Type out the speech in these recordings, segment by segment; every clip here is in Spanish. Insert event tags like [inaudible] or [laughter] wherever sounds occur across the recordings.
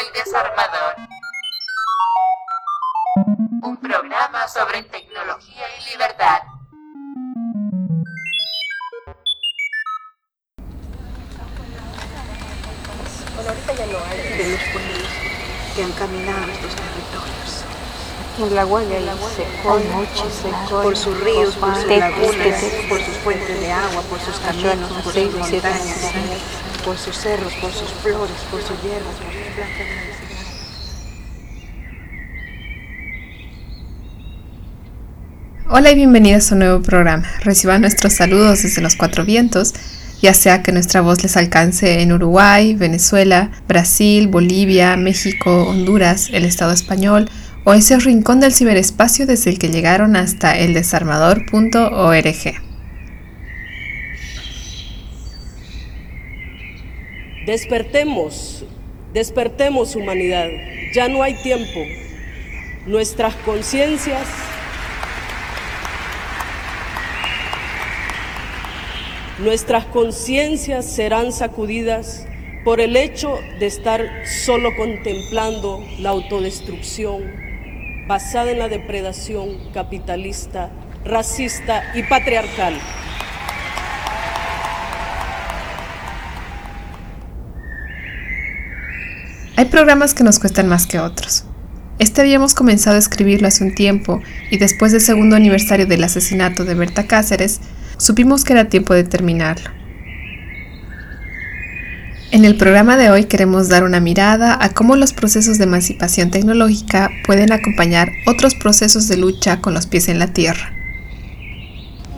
El Desarmador. Un programa sobre tecnología y libertad. Bueno, ahorita ya no hay. de los pueblos que han caminado estos territorios. En la huella y Por noches, por sus ríos, por sus lagunas, por sus fuentes de agua, por sus caminos, por sus montañas, por sus cerros, por sus flores, por sus hierbas, por Hola y bienvenidos a un nuevo programa. Reciban nuestros saludos desde los cuatro vientos, ya sea que nuestra voz les alcance en Uruguay, Venezuela, Brasil, Bolivia, México, Honduras, el Estado español o ese rincón del ciberespacio desde el que llegaron hasta eldesarmador.org. Despertemos, despertemos humanidad, ya no hay tiempo. Nuestras conciencias Nuestras conciencias serán sacudidas por el hecho de estar solo contemplando la autodestrucción basada en la depredación capitalista, racista y patriarcal. Programas que nos cuestan más que otros. Este habíamos comenzado a escribirlo hace un tiempo y después del segundo aniversario del asesinato de Berta Cáceres, supimos que era tiempo de terminarlo. En el programa de hoy queremos dar una mirada a cómo los procesos de emancipación tecnológica pueden acompañar otros procesos de lucha con los pies en la tierra.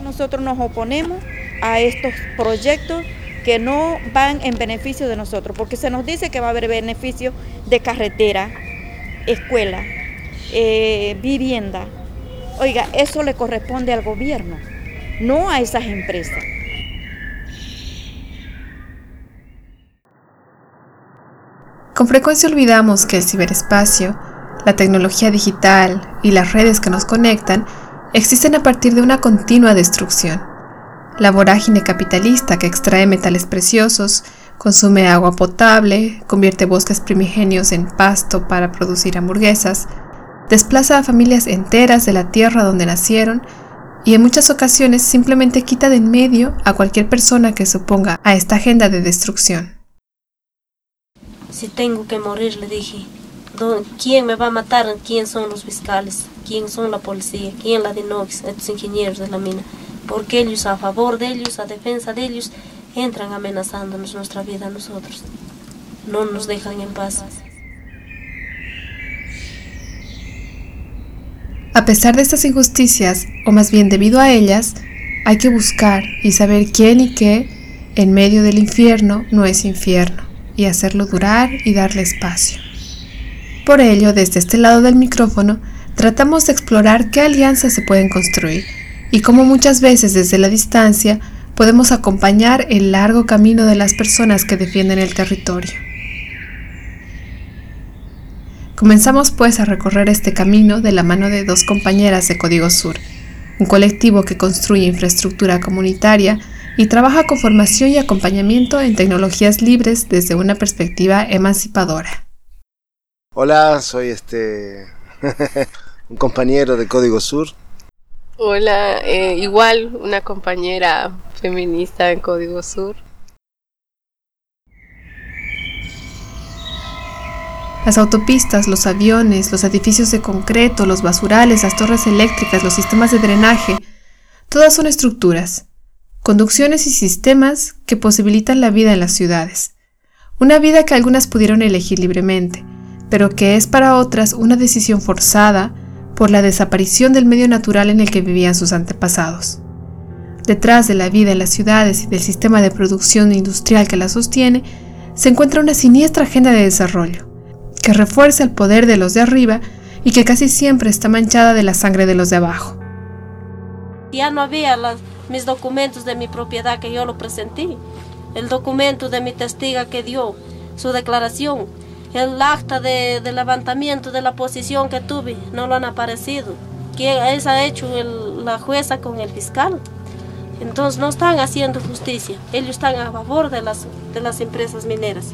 Nosotros nos oponemos a estos proyectos que no van en beneficio de nosotros, porque se nos dice que va a haber beneficio de carretera, escuela, eh, vivienda. Oiga, eso le corresponde al gobierno, no a esas empresas. Con frecuencia olvidamos que el ciberespacio, la tecnología digital y las redes que nos conectan existen a partir de una continua destrucción. La vorágine capitalista que extrae metales preciosos, consume agua potable, convierte bosques primigenios en pasto para producir hamburguesas, desplaza a familias enteras de la tierra donde nacieron y en muchas ocasiones simplemente quita de en medio a cualquier persona que se oponga a esta agenda de destrucción. Si tengo que morir, le dije, "¿Dó- ¿quién me va a matar? ¿Quién son los fiscales? ¿Quién son la policía? ¿Quién la DINOX? Estos ingenieros de la mina. Porque ellos, a favor de ellos, a defensa de ellos, entran amenazándonos nuestra vida a nosotros. No nos dejan en paz. A pesar de estas injusticias, o más bien debido a ellas, hay que buscar y saber quién y qué en medio del infierno no es infierno, y hacerlo durar y darle espacio. Por ello, desde este lado del micrófono, tratamos de explorar qué alianzas se pueden construir y cómo muchas veces desde la distancia podemos acompañar el largo camino de las personas que defienden el territorio. Comenzamos pues a recorrer este camino de la mano de dos compañeras de Código Sur, un colectivo que construye infraestructura comunitaria y trabaja con formación y acompañamiento en tecnologías libres desde una perspectiva emancipadora. Hola, soy este [laughs] un compañero de Código Sur. Hola, eh, igual una compañera feminista en Código Sur. Las autopistas, los aviones, los edificios de concreto, los basurales, las torres eléctricas, los sistemas de drenaje, todas son estructuras, conducciones y sistemas que posibilitan la vida en las ciudades. Una vida que algunas pudieron elegir libremente, pero que es para otras una decisión forzada por la desaparición del medio natural en el que vivían sus antepasados. Detrás de la vida en las ciudades y del sistema de producción industrial que la sostiene, se encuentra una siniestra agenda de desarrollo, que refuerza el poder de los de arriba y que casi siempre está manchada de la sangre de los de abajo. Ya no había mis documentos de mi propiedad que yo lo presenté. El documento de mi testiga que dio su declaración. El acta de, de levantamiento de la posición que tuve no lo han aparecido. ¿Qué es ha hecho el- la jueza con el fiscal? Entonces no están haciendo justicia. Ellos están a favor de las, de las empresas mineras.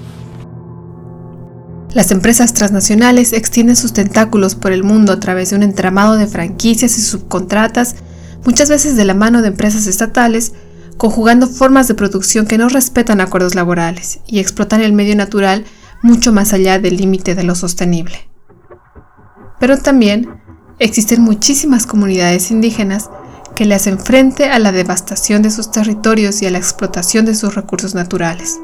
Las empresas transnacionales extienden sus tentáculos por el mundo a través de un entramado de franquicias y subcontratas, muchas veces de la mano de empresas estatales, conjugando formas de producción que no respetan acuerdos laborales y explotan el medio natural mucho más allá del límite de lo sostenible. Pero también existen muchísimas comunidades indígenas que le hacen frente a la devastación de sus territorios y a la explotación de sus recursos naturales.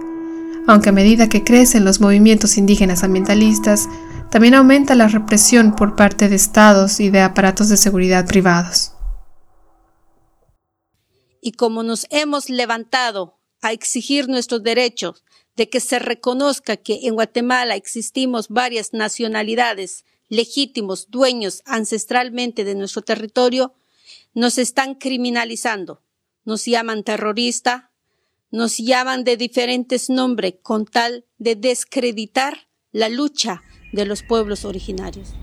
Aunque a medida que crecen los movimientos indígenas ambientalistas, también aumenta la represión por parte de estados y de aparatos de seguridad privados. Y como nos hemos levantado a exigir nuestros derechos, de que se reconozca que en Guatemala existimos varias nacionalidades legítimos dueños ancestralmente de nuestro territorio, nos están criminalizando, nos llaman terrorista, nos llaman de diferentes nombres con tal de descreditar la lucha de los pueblos originarios.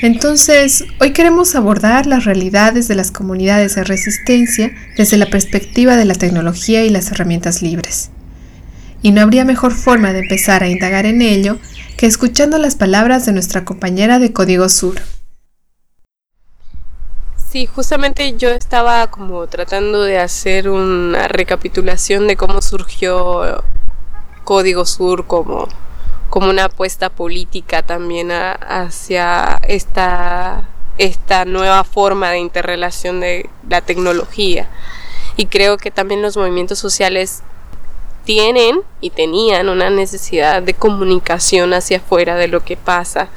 Entonces, hoy queremos abordar las realidades de las comunidades de resistencia desde la perspectiva de la tecnología y las herramientas libres. Y no habría mejor forma de empezar a indagar en ello que escuchando las palabras de nuestra compañera de Código Sur. Sí, justamente yo estaba como tratando de hacer una recapitulación de cómo surgió Código Sur como, como una apuesta política también hacia esta, esta nueva forma de interrelación de la tecnología. Y creo que también los movimientos sociales tienen y tenían una necesidad de comunicación hacia afuera de lo que pasa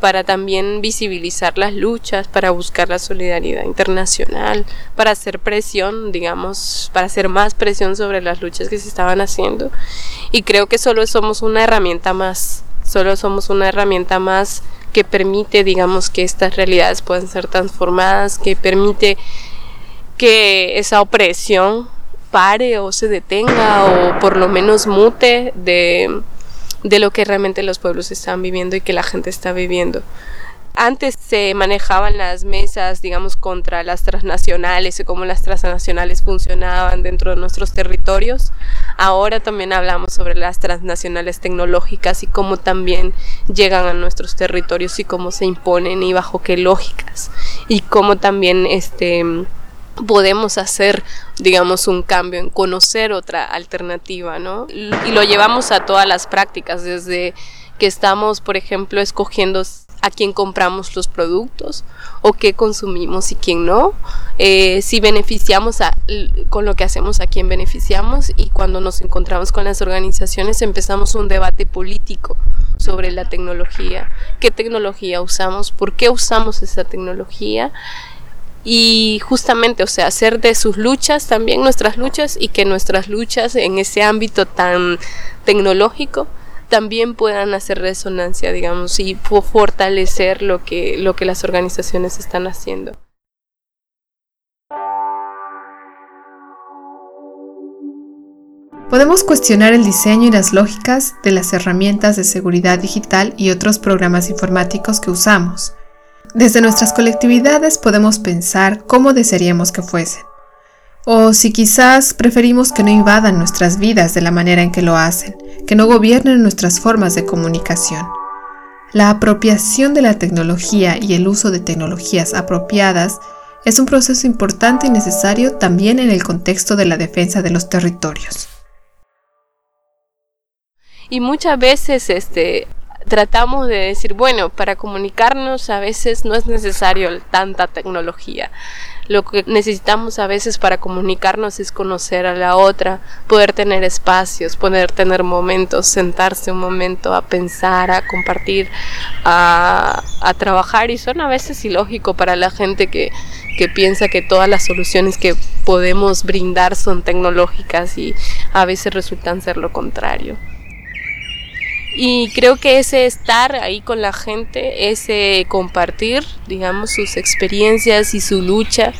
para también visibilizar las luchas, para buscar la solidaridad internacional, para hacer presión, digamos, para hacer más presión sobre las luchas que se estaban haciendo. Y creo que solo somos una herramienta más, solo somos una herramienta más que permite, digamos, que estas realidades puedan ser transformadas, que permite que esa opresión pare o se detenga o por lo menos mute de, de lo que realmente los pueblos están viviendo y que la gente está viviendo. Antes se manejaban las mesas, digamos, contra las transnacionales y cómo las transnacionales funcionaban dentro de nuestros territorios. Ahora también hablamos sobre las transnacionales tecnológicas y cómo también llegan a nuestros territorios y cómo se imponen y bajo qué lógicas. Y cómo también este podemos hacer, digamos, un cambio en conocer otra alternativa, ¿no? Y lo llevamos a todas las prácticas, desde que estamos, por ejemplo, escogiendo a quién compramos los productos o qué consumimos y quién no, eh, si beneficiamos a, con lo que hacemos a quién beneficiamos. Y cuando nos encontramos con las organizaciones empezamos un debate político sobre la tecnología, qué tecnología usamos, por qué usamos esa tecnología y justamente, o sea, hacer de sus luchas también nuestras luchas y que nuestras luchas en ese ámbito tan tecnológico también puedan hacer resonancia, digamos, y fortalecer lo que, lo que las organizaciones están haciendo. Podemos cuestionar el diseño y las lógicas de las herramientas de seguridad digital y otros programas informáticos que usamos desde nuestras colectividades podemos pensar cómo desearíamos que fuesen, o si quizás preferimos que no invadan nuestras vidas de la manera en que lo hacen, que no gobiernen nuestras formas de comunicación. La apropiación de la tecnología y el uso de tecnologías apropiadas es un proceso importante y necesario también en el contexto de la defensa de los territorios. Y muchas veces este, tratamos de decir, bueno, para comunicarnos a veces no es necesario tanta tecnología. Lo que necesitamos a veces para comunicarnos es conocer a la otra, poder tener espacios, poder tener momentos, sentarse un momento a pensar, a compartir, a, trabajar. Y son a veces ilógico para la gente que, que piensa que todas las soluciones que podemos brindar son tecnológicas y a veces resultan ser lo contrario. Y creo que ese estar ahí con la gente, ese compartir, digamos, sus experiencias y su lucha,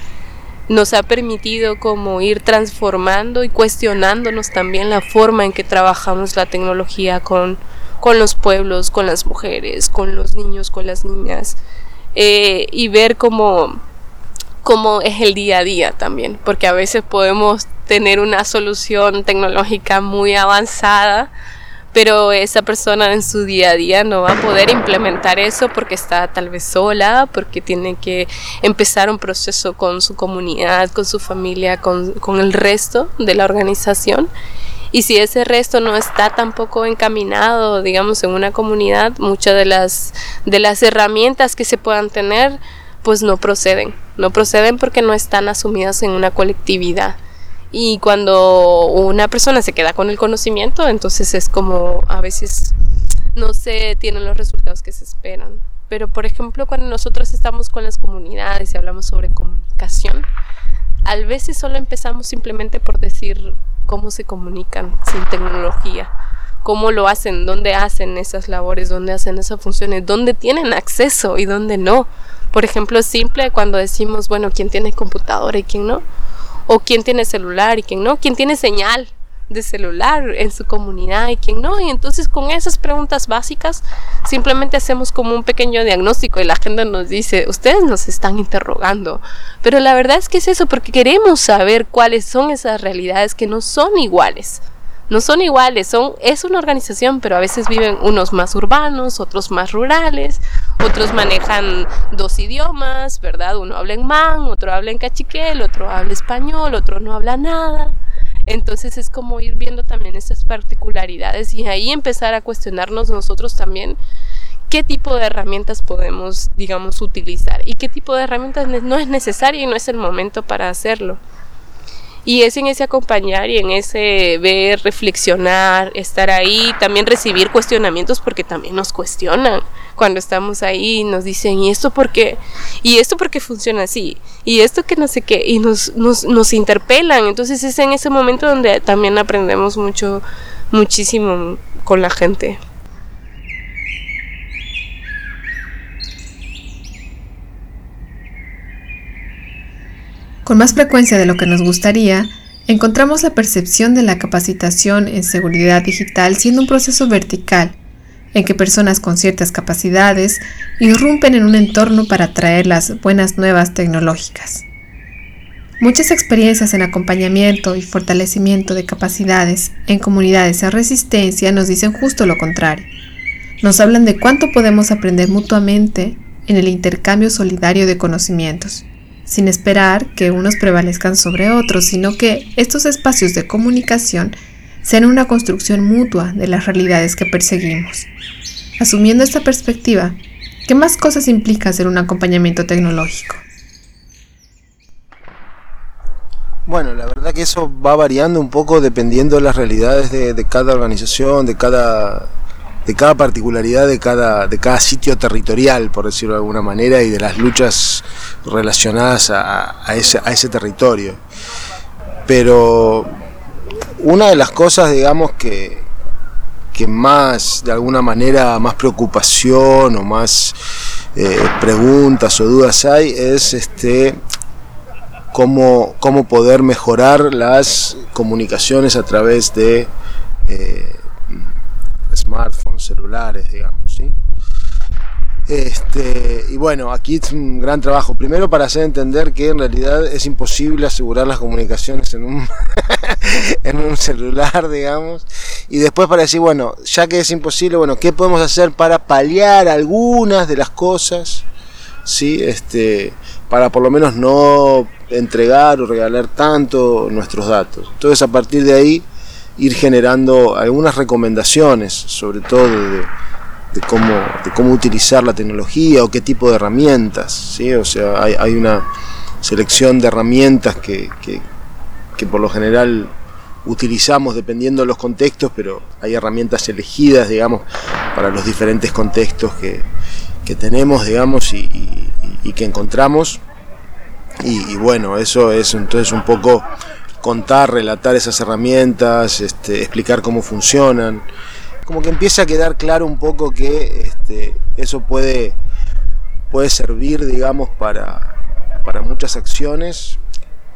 nos ha permitido como ir transformando y cuestionándonos también la forma en que trabajamos la tecnología con, con los pueblos, con las mujeres, con los niños, con las niñas, eh, y ver cómo, cómo es el día a día también, porque a veces podemos tener una solución tecnológica muy avanzada, pero esa persona en su día a día no va a poder implementar eso porque está tal vez sola, porque tiene que empezar un proceso con su comunidad, con su familia, con, con el resto de la organización. Y si ese resto no está tampoco encaminado, digamos, en una comunidad, muchas de las, de las herramientas que se puedan tener, pues no proceden. No proceden porque no están asumidas en una colectividad. Y cuando una persona se queda con el conocimiento, entonces es como a veces no se tienen los resultados que se esperan. Pero por ejemplo, cuando nosotros estamos con las comunidades y hablamos sobre comunicación, a veces solo empezamos simplemente por decir cómo se comunican sin tecnología, cómo lo hacen, dónde hacen esas labores, dónde hacen esas funciones, dónde tienen acceso y dónde no. Por ejemplo, simple cuando decimos, bueno, quién tiene computadora y quién no o quién tiene celular y quién no, quién tiene señal de celular en su comunidad y quién no. Y entonces con esas preguntas básicas simplemente hacemos como un pequeño diagnóstico y la gente nos dice, ustedes nos están interrogando. Pero la verdad es que es eso, porque queremos saber cuáles son esas realidades que no son iguales no son iguales, son, es una organización, pero a veces viven unos más urbanos, otros más rurales, otros manejan dos idiomas, ¿verdad? Uno habla en man, otro habla en cachiquel, otro habla español, otro no habla nada. Entonces es como ir viendo también esas particularidades y ahí empezar a cuestionarnos nosotros también qué tipo de herramientas podemos, digamos, utilizar y qué tipo de herramientas no es necesario y no es el momento para hacerlo. Y es en ese acompañar y en ese ver, reflexionar, estar ahí, también recibir cuestionamientos porque también nos cuestionan cuando estamos ahí, nos dicen, ¿y esto por qué? ¿Y esto por qué funciona así? ¿Y esto que no sé qué? Y nos, nos, nos interpelan. Entonces es en ese momento donde también aprendemos mucho, muchísimo con la gente. Con más frecuencia de lo que nos gustaría, encontramos la percepción de la capacitación en seguridad digital siendo un proceso vertical, en que personas con ciertas capacidades irrumpen en un entorno para traer las buenas nuevas tecnológicas. Muchas experiencias en acompañamiento y fortalecimiento de capacidades en comunidades a resistencia nos dicen justo lo contrario. Nos hablan de cuánto podemos aprender mutuamente en el intercambio solidario de conocimientos sin esperar que unos prevalezcan sobre otros, sino que estos espacios de comunicación sean una construcción mutua de las realidades que perseguimos. Asumiendo esta perspectiva, ¿qué más cosas implica hacer un acompañamiento tecnológico? Bueno, la verdad que eso va variando un poco dependiendo de las realidades de, de cada organización, de cada de cada particularidad de cada, de cada sitio territorial, por decirlo de alguna manera, y de las luchas relacionadas a, ese, a ese territorio. Pero una de las cosas, digamos, que, que más, de alguna manera, más preocupación o más eh, preguntas o dudas hay es este cómo, cómo poder mejorar las comunicaciones a través de eh, smartphones, celulares, digamos, ¿sí? Este, y bueno, aquí es un gran trabajo. Primero para hacer entender que en realidad es imposible asegurar las comunicaciones en un, [laughs] en un celular, digamos. Y después para decir, bueno, ya que es imposible, bueno, ¿qué podemos hacer para paliar algunas de las cosas? ¿Sí? Este, para por lo menos no entregar o regalar tanto nuestros datos. Entonces a partir de ahí ir generando algunas recomendaciones, sobre todo de, cómo, de cómo utilizar la tecnología o qué tipo de herramientas. ¿sí? O sea, hay, una selección de herramientas que, por lo general utilizamos dependiendo de los contextos, pero hay herramientas elegidas, digamos, para los diferentes contextos que, tenemos, digamos, y, y, que encontramos. Y, y, bueno, eso es entonces un poco contar, relatar esas herramientas, este, explicar cómo funcionan. Como que empieza a quedar claro un poco que este, eso puede, puede servir, digamos, para, para muchas acciones,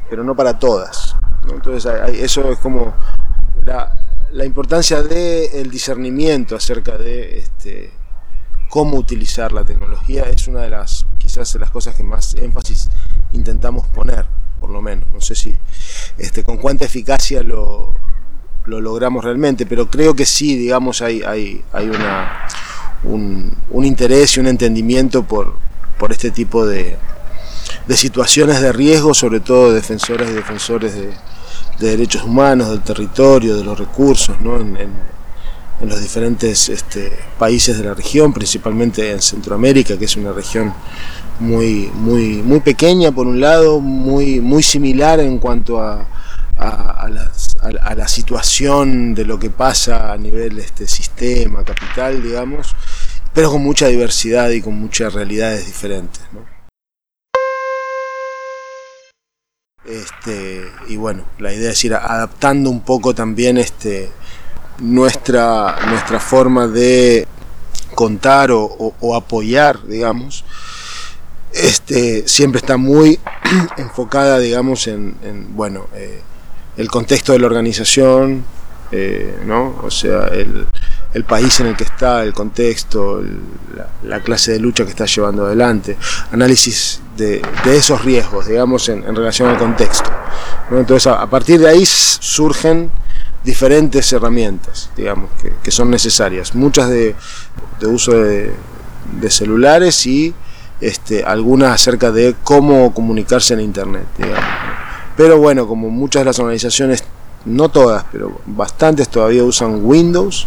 pero no para todas. Entonces eso es como la, la importancia del discernimiento acerca de este, cómo utilizar la tecnología es una de las quizás de las cosas que más énfasis intentamos poner. Por lo menos. No sé si este, con cuánta eficacia lo, lo logramos realmente, pero creo que sí, digamos, hay, hay, hay una, un, interés y un entendimiento por, por este tipo de, de, situaciones de riesgo, sobre todo de defensoras y defensores de, de derechos humanos, del territorio, de los recursos, ¿no? en, en los diferentes este, países de la región, principalmente en Centroamérica, que es una región muy, muy, muy pequeña por un lado, muy, muy similar en cuanto a, a, la situación de lo que pasa a nivel este sistema, capital, digamos, pero con mucha diversidad y con muchas realidades diferentes. ¿no? Este, y bueno, la idea es ir adaptando un poco también este, nuestra, nuestra forma de contar o, apoyar, digamos, este, siempre está muy [clears throat] enfocada, digamos, en, en bueno, eh, el contexto de la organización, eh, ¿no? O sea, el, el, país en el que está, el contexto, la, la, clase de lucha que está llevando adelante, análisis de, de esos riesgos, digamos, en, relación al contexto. Entonces, a, a, partir de ahí surgen diferentes herramientas, digamos, que, que son necesarias, muchas de, de uso de, de celulares y este, algunas acerca de cómo comunicarse en Internet, digamos. Pero bueno, como muchas de las organizaciones, no todas, pero bastantes todavía usan Windows,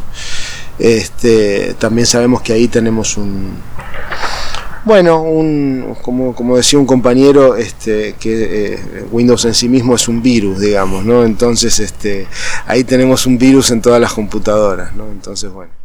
este, también sabemos que ahí tenemos un, bueno, un, como, como decía un compañero, este, que eh, Windows en sí mismo es un virus, digamos, ¿no? Entonces, este, ahí tenemos un virus en todas las computadoras, ¿no? Entonces, bueno.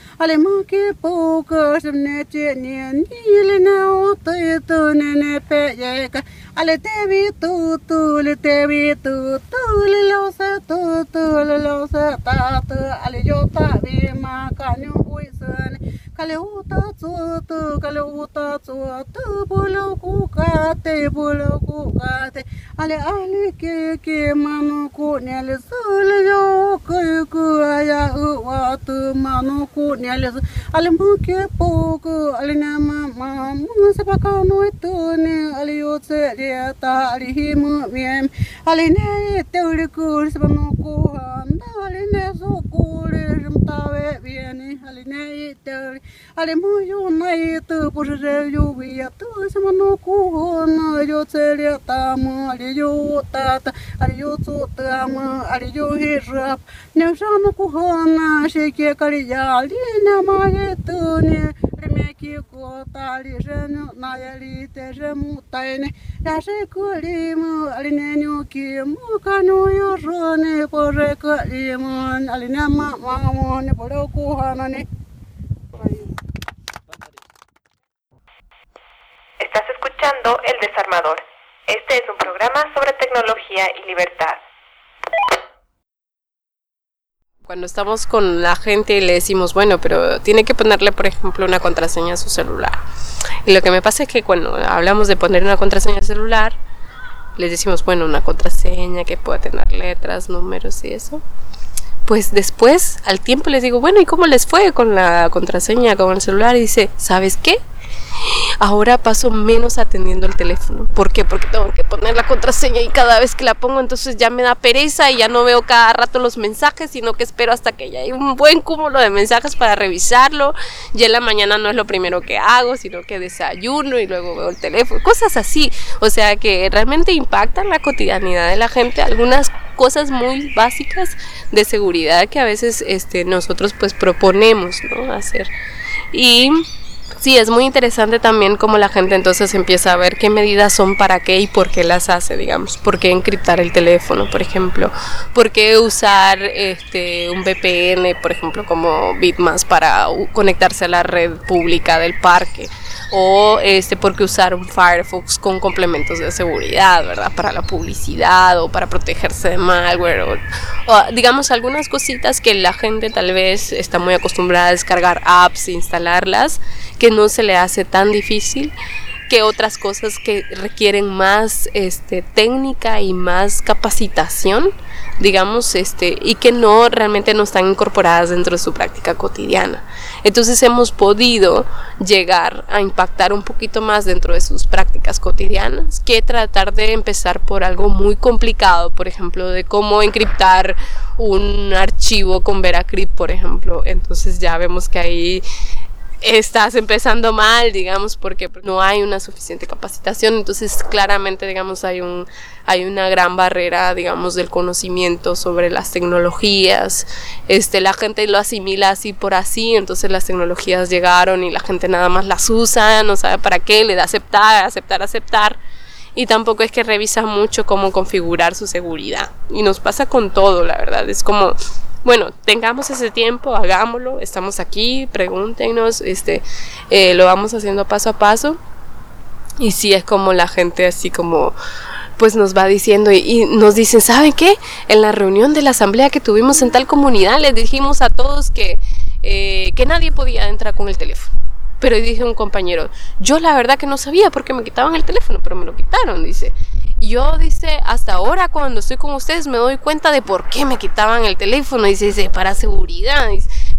على ماكي بوك شمنتي نيلنا وطيتون نبيك على تبي توتول تبي توتول لو ستوتول لو ستاتو على يوتا بما كانوا ويسن Калюта цута, калюта цута, булю кукати, булю кукати. Але али кеке ману кунели сулю куку ая уату ману кунели. Але муке поку, але не мама, мусе пока ну туне, але юце рета, але химу мем. Але не тюркур, сбану куан, але не зукур, жмтаве вене, але не тюркур. Алимаю ты пожалю я тась мануку наю целя там алию тата алию цутам алию хижап не жану кугана шеке калия лина мае тыне ремеки кота лижен на яли теже мутайне. Я же кулим алиненю ким каню южоне пожекалим алинема маму не полю кугана не escuchando El Desarmador. Este es un programa sobre tecnología y libertad. Cuando estamos con la gente y le decimos, bueno, pero tiene que ponerle, por ejemplo, una contraseña a su celular. Y lo que me pasa es que cuando hablamos de poner una contraseña al celular, les decimos, bueno, una contraseña que pueda tener letras, números y eso. Pues después, al tiempo les digo, bueno, ¿y cómo les fue con la contraseña, con el celular? Y dice, ¿sabes qué? Ahora paso menos atendiendo el teléfono. ¿Por qué? Porque tengo que poner la contraseña y cada vez que la pongo entonces ya me da pereza y ya no veo cada rato los mensajes, sino que espero hasta que ya hay un buen cúmulo de mensajes para revisarlo. Ya en la mañana no es lo primero que hago, sino que desayuno y luego veo el teléfono. Cosas así. O sea que realmente impactan la cotidianidad de la gente. Algunas cosas muy básicas de seguridad que a veces este, nosotros pues proponemos ¿no? hacer. Y sí, es muy interesante también cómo la gente entonces empieza a ver qué medidas son para qué y por qué las hace, digamos. Por qué encriptar el teléfono, por ejemplo. Por qué usar este, un VPN, por ejemplo, como Bitmas para conectarse a la red pública del parque. O este, por qué usar un Firefox con complementos de seguridad, ¿verdad? Para la publicidad o para protegerse de malware o, o digamos algunas cositas que la gente tal vez está muy acostumbrada a descargar apps e instalarlas, que no se le hace tan difícil que otras cosas que requieren más este, técnica y más capacitación, digamos, este, y que no realmente no están incorporadas dentro de su práctica cotidiana. Entonces hemos podido llegar a impactar un poquito más dentro de sus prácticas cotidianas que tratar de empezar por algo muy complicado, por ejemplo, de cómo encriptar un archivo con Veracrypt, por ejemplo. Entonces ya vemos que ahí estás empezando mal, digamos, porque no hay una suficiente capacitación, entonces claramente, digamos, hay un hay una gran barrera, digamos, del conocimiento sobre las tecnologías. Este, la gente lo asimila así por así, entonces las tecnologías llegaron y la gente nada más las usa, no sabe para qué, le da aceptar, aceptar, aceptar. Y tampoco es que revisa mucho cómo configurar su seguridad. Y nos pasa con todo, la verdad. Es como bueno, tengamos ese tiempo, hagámoslo, estamos aquí, pregúntenos, este, eh, lo vamos haciendo paso a paso. Y si es como la gente así como pues nos va diciendo y, nos dicen, ¿saben qué? En la reunión de la asamblea que tuvimos en tal comunidad les dijimos a todos que, eh, que nadie podía entrar con el teléfono. Pero dije un compañero, yo la verdad que no sabía por qué me quitaban el teléfono, pero me lo quitaron, dice yo dice, hasta ahora cuando estoy con ustedes me doy cuenta de por qué me quitaban el teléfono, dice, dice para seguridad,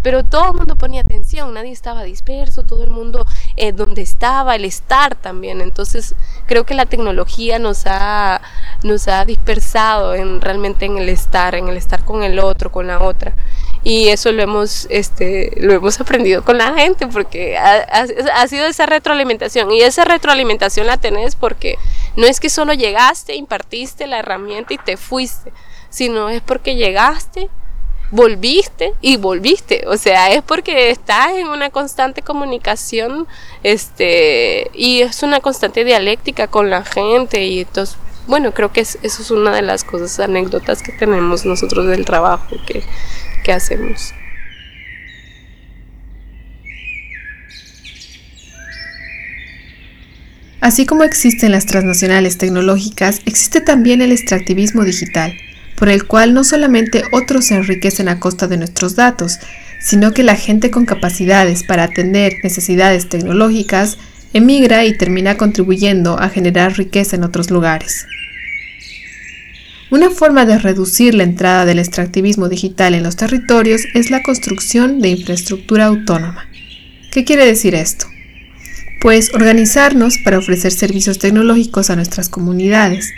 pero todo el mundo ponía atención, nadie estaba disperso, todo el mundo eh, donde estaba, el estar también, entonces creo que la tecnología nos ha, nos ha dispersado en, realmente en el estar, en el estar con el otro, con la otra y eso lo hemos este lo hemos aprendido con la gente porque ha, ha, sido esa retroalimentación y esa retroalimentación la tenés porque no es que solo llegaste impartiste la herramienta y te fuiste sino es porque llegaste volviste y volviste o sea es porque estás en una constante comunicación este y es una constante dialéctica con la gente y entonces bueno creo que eso es una de las cosas anécdotas que tenemos nosotros del trabajo que ¿Qué hacemos. Así como existen las transnacionales tecnológicas, existe también el extractivismo digital, por el cual no solamente otros se enriquecen a costa de nuestros datos, sino que la gente con capacidades para atender necesidades tecnológicas emigra y termina contribuyendo a generar riqueza en otros lugares. Una forma de reducir la entrada del extractivismo digital en los territorios es la construcción de infraestructura autónoma. ¿Qué quiere decir esto? Pues organizarnos para ofrecer servicios tecnológicos a nuestras comunidades,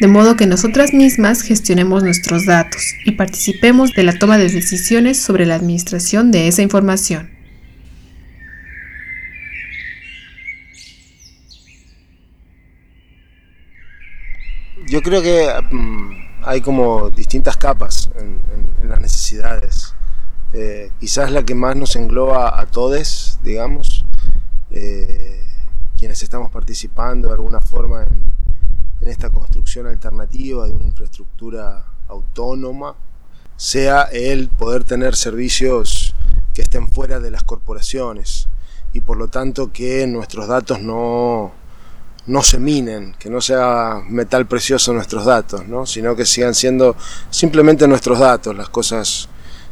de modo que nosotras mismas gestionemos nuestros datos y participemos de la toma de decisiones sobre la administración de esa información. Yo creo que mm, hay como distintas capas en, las necesidades. Eh, quizás la que más nos engloba a todos, digamos, eh, quienes estamos participando de alguna forma en, esta construcción alternativa de una infraestructura autónoma, sea el poder tener servicios que estén fuera de las corporaciones y por lo tanto que nuestros datos no, no se minen, que no sea metal precioso nuestros datos, ¿no? sino que sigan siendo simplemente nuestros datos, las cosas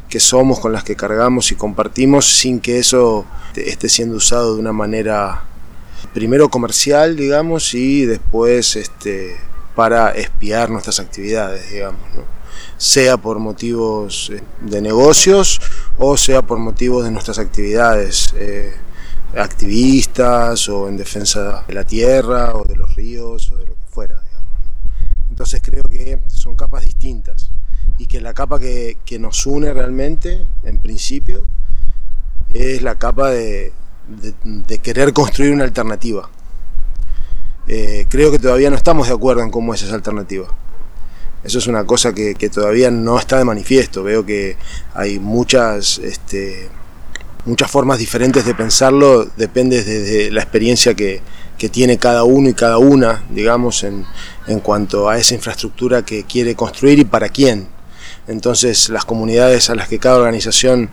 que somos, con las que cargamos y compartimos, sin que eso esté siendo usado de una manera primero comercial, digamos, y después este, para espiar nuestras actividades, digamos, ¿no? sea por motivos eh, de negocios o sea por motivos de nuestras actividades. Eh, activistas o en defensa de la tierra o de los ríos o de lo que fuera. Entonces creo que son capas distintas y que la capa que, nos une realmente, en principio, es la capa de, querer construir una alternativa. Eh, creo que todavía no estamos de acuerdo en cómo es esa alternativa. Eso es una cosa que, todavía no está de manifiesto. Veo que hay muchas este, muchas formas diferentes de pensarlo, depende de, la experiencia que, tiene cada uno y cada una, digamos, en, cuanto a esa infraestructura que quiere construir y para quién. Entonces las comunidades a las que cada organización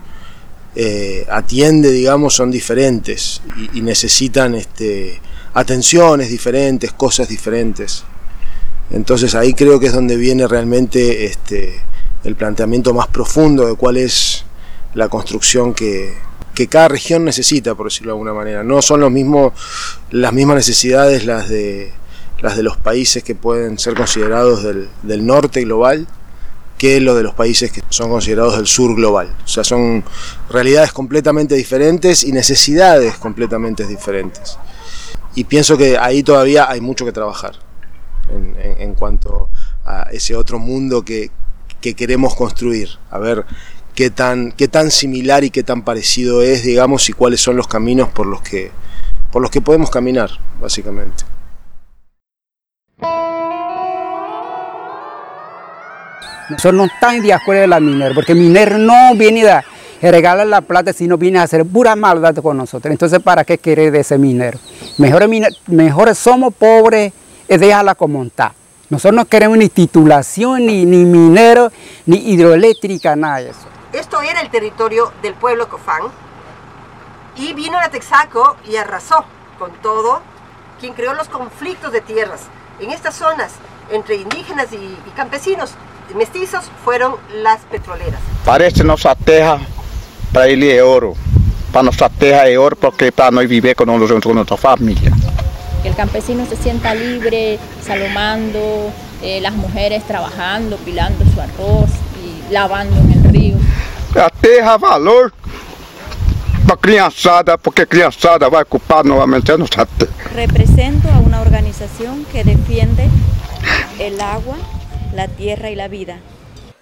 eh, atiende, digamos, son diferentes y, necesitan este, atenciones diferentes, cosas diferentes. Entonces ahí creo que es donde viene realmente este, el planteamiento más profundo de cuál es la construcción que, cada región necesita, por decirlo de alguna manera. No son los mismos, las mismas necesidades las de, las de los países que pueden ser considerados del, del norte global que lo de los países que son considerados del sur global. O sea, son realidades completamente diferentes y necesidades completamente diferentes. Y pienso que ahí todavía hay mucho que trabajar en, cuanto a ese otro mundo que, queremos construir. A ver qué tan, qué tan similar y qué tan parecido es, digamos, y cuáles son los caminos por los que, por los que podemos caminar, básicamente. Nosotros no estamos de acuerdo con la minera, porque el minero no viene a regalar la plata, sino viene a hacer pura maldad con nosotros. Entonces, ¿para qué querer de ese minero? Mejor, somos pobres y déjala como está. Nosotros no queremos ni titulación, ni, ni minero, ni hidroeléctrica, nada de eso. Esto era el territorio del pueblo Cofán y vino a Texaco y arrasó con todo, quien creó los conflictos de tierras en estas zonas entre indígenas y campesinos mestizos fueron las petroleras. Parece nuestra tierra para él es oro. Para nuestra tierra es oro porque para no vivir con, con nuestra familia. Que el campesino se sienta libre, salomando, eh, las mujeres trabajando, pilando su arroz lavando en el río. Tierra valor para crianzada, porque crianzada va a ocupar nuevamente nuestra tierra. Represento a una organización que defiende el agua la tierra y la vida.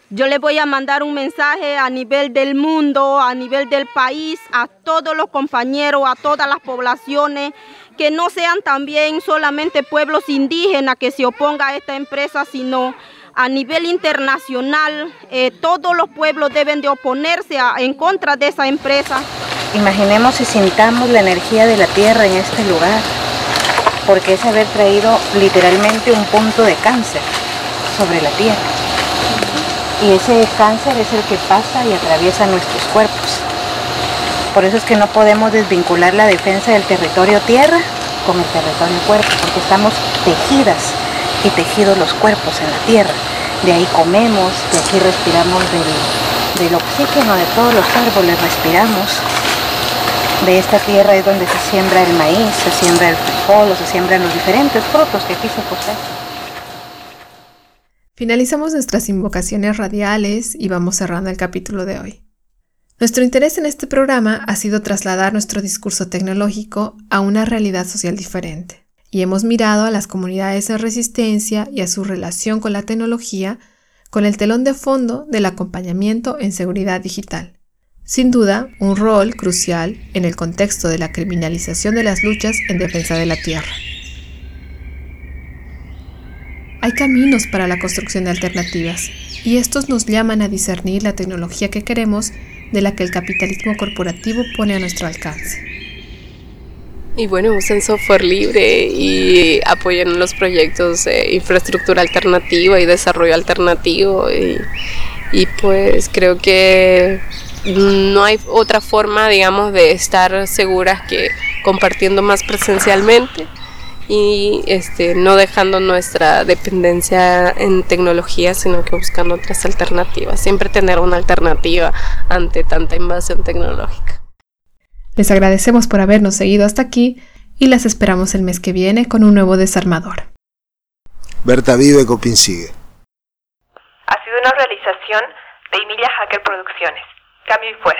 Yo le voy a mandar un mensaje a nivel del mundo, a nivel del país, a todos los compañeros, a todas las poblaciones, que no sean también solamente pueblos indígenas que se opongan a esta empresa, sino a nivel internacional, eh, todos los pueblos deben de oponerse en contra de esa empresa. Imaginemos y sintamos la energía de la tierra en este lugar, porque es haber traído literalmente un punto de cáncer sobre la tierra. Y ese cáncer es el que pasa y atraviesa nuestros cuerpos. Por eso es que no podemos desvincular la defensa del territorio tierra con el territorio cuerpo, porque estamos tejidas y tejidos los cuerpos en la tierra. De ahí comemos, de aquí respiramos del, oxígeno de todos los árboles, respiramos. De esta tierra es donde se siembra el maíz, se siembra el frijol, se siembran los diferentes frutos que aquí se cosechan. Finalizamos nuestras invocaciones radiales y vamos cerrando el capítulo de hoy. Nuestro interés en este programa ha sido trasladar nuestro discurso tecnológico a una realidad social diferente, y hemos mirado a las comunidades de resistencia y a su relación con la tecnología con el telón de fondo del acompañamiento en seguridad digital. Sin duda, un rol crucial en el contexto de la criminalización de las luchas en defensa de la tierra. Hay caminos para la construcción de alternativas, y estos nos llaman a discernir la tecnología que queremos de la que el capitalismo corporativo pone a nuestro alcance. Y bueno, usen software libre y apoyen los proyectos de infraestructura alternativa y desarrollo alternativo. Y, y pues creo que no hay otra forma, digamos, de estar seguras que compartiendo más presencialmente y este, no dejando nuestra dependencia en tecnología, sino que buscando otras alternativas. Siempre tener una alternativa ante tanta invasión tecnológica. Les agradecemos por habernos seguido hasta aquí y las esperamos el mes que viene con un nuevo desarmador. Berta Vive Copin sigue. Ha sido una realización de Emilia Hacker Producciones. Cambio y fuera.